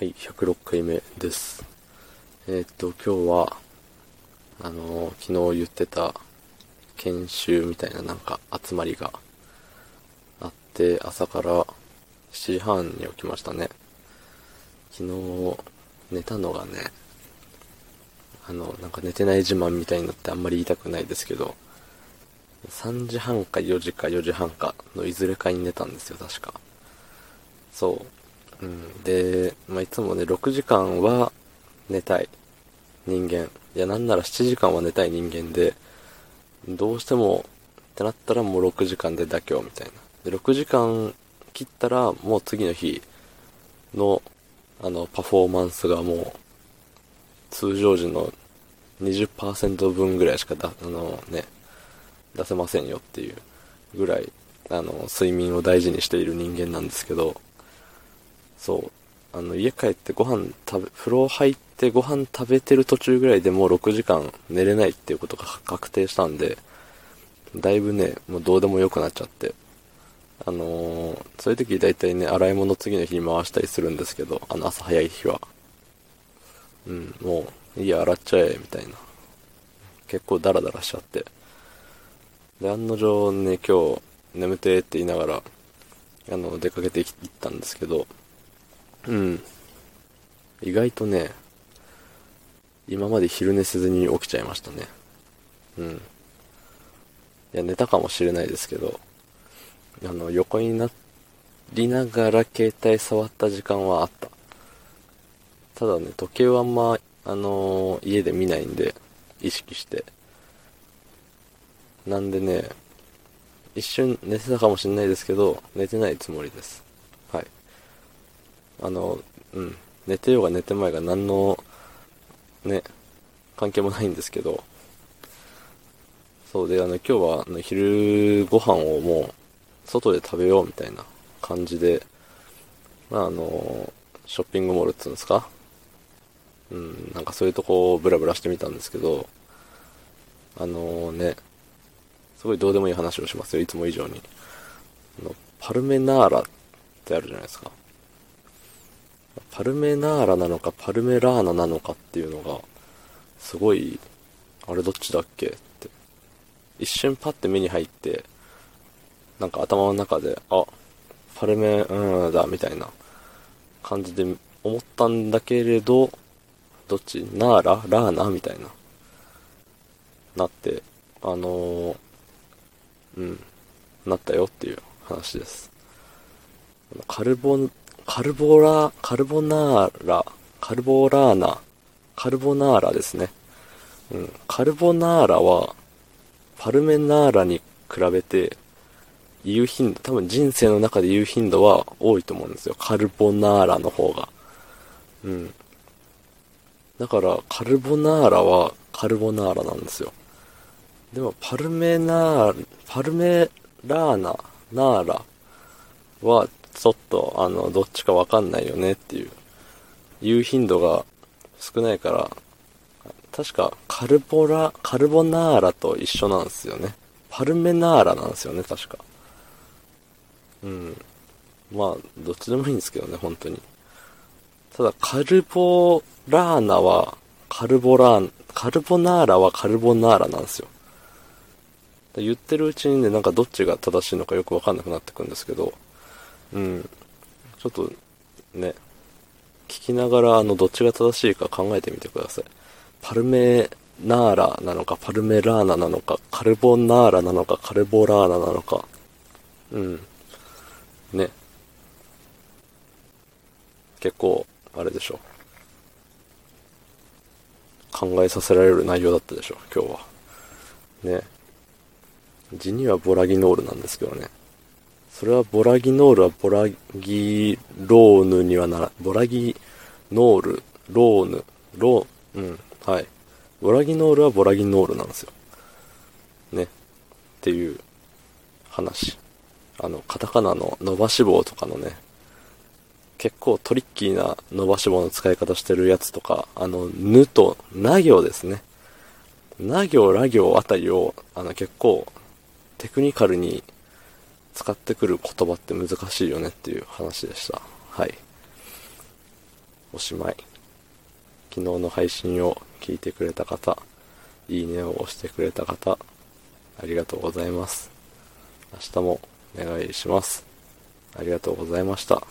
はい、106回目です。えーっと、今日は、あのー昨日言ってた研修みたいななんか集まりがあって、朝から7時半に起きましたね。昨日、寝たのがね、あの、なんか寝てない自慢みたいになってあんまり言いたくないですけど、3時半か4時か4時半かのいずれかに寝たんですよ、確か。そう。うん。で、まあ、いつもね、6時間は寝たい人間。いや、なんなら7時間は寝たい人間で、どうしてもってなったらもう6時間で妥協みたいな。で、6時間切ったらもう次の日の、あの、パフォーマンスがもう、通常時の20%分ぐらいしかだ、あのね、出せませんよっていうぐらい、あの、睡眠を大事にしている人間なんですけど、そう。あの、家帰ってご飯食べ、風呂入ってご飯食べてる途中ぐらいでもう6時間寝れないっていうことが確定したんで、だいぶね、もうどうでもよくなっちゃって。あのーそういう時大体ね、洗い物次の日に回したりするんですけど、あの、朝早い日は。うん、もう、いいや、洗っちゃえ、みたいな。結構ダラダラしちゃって。で、案の定ね、今日、眠てーって言いながら、あの、出かけていったんですけど、うん。意外とね、今まで昼寝せずに起きちゃいましたね。うん。いや、寝たかもしれないですけど、あの、横になりながら携帯触った時間はあった。ただね、時計はあんま、あのー家で見ないんで、意識して。なんでね、一瞬寝てたかもしれないですけど、寝てないつもりです。はい。あの、うん。寝てようが寝てまいが何の、ね、関係もないんですけど、そうで、あの、今日は、あの、昼ご飯をもう、外で食べようみたいな感じで、まあ、あの、ショッピングモールっつうんですか？うん、なんかそういうとこをブラブラしてみたんですけど、あのね、すごいどうでもいい話をしますよ、いつも以上に。あの、パルメナーラってあるじゃないですか。パルメナーラなのかパルメラーナなのかっていうのが、すごい、あれどっちだっけ？って。一瞬パッて目に入って、なんか頭の中で、あ、パルメ、うんだ、みたいな感じで思ったんだけれど、どっち？ナーラ？ラーナ？みたいな。なって、あのーうん、なったよっていう話です。カルボ、カルボラ、カルボナーラ、カルボラーナ、カルボナーラですね。うん、カルボナーラは、パルメナーラに比べて、言う頻度、多分人生の中で言う頻度は多いと思うんですよ。カルボナーラの方が。うん。だから、カルボナーラはカルボナーラなんですよ。でも、パルメナー、パルメラーナ、ナーラは、ちょっと、あの、どっちかわかんないよねっていう、言う頻度が少ないから、確か、カルボラ、カルボナーラと一緒なんですよね。パルメナーラなんですよね、確か。うん。まあ、どっちでもいいんですけどね、本当に。ただ、カルボラーナは、カルボラー、カルボナーラはカルボナーラなんですよ。言ってるうちにね、なんかどっちが正しいのかよくわかんなくなってくんですけど、うん。ちょっと、ね、聞きながら、あの、どっちが正しいか考えてみてください。パルメナーラなのか、パルメラーナなのか、カルボナーラなのか、カルボラーナなのか。うん。ね。結構、あれでしょ。考えさせられる内容だったでしょ、今日は。ね。字にはボラギノールなんですけどね。それはボラギノールはボラギローヌにはなら、ボラギノール、ローヌ、ロー、うん、はい。ボラギノールはボラギノールなんですよ。ね。っていう話。あの、カタカナの伸ばし棒とかのね、結構トリッキーな伸ばし棒の使い方してるやつとか、あの、ぬと、な行ですね。な行、ら行あたりを、あの、結構、テクニカルに使ってくる言葉って難しいよねっていう話でした。はい。おしまい。昨日の配信を聞いてくれた方、いいねを押してくれた方、ありがとうございます。明日もお願いします。ありがとうございました。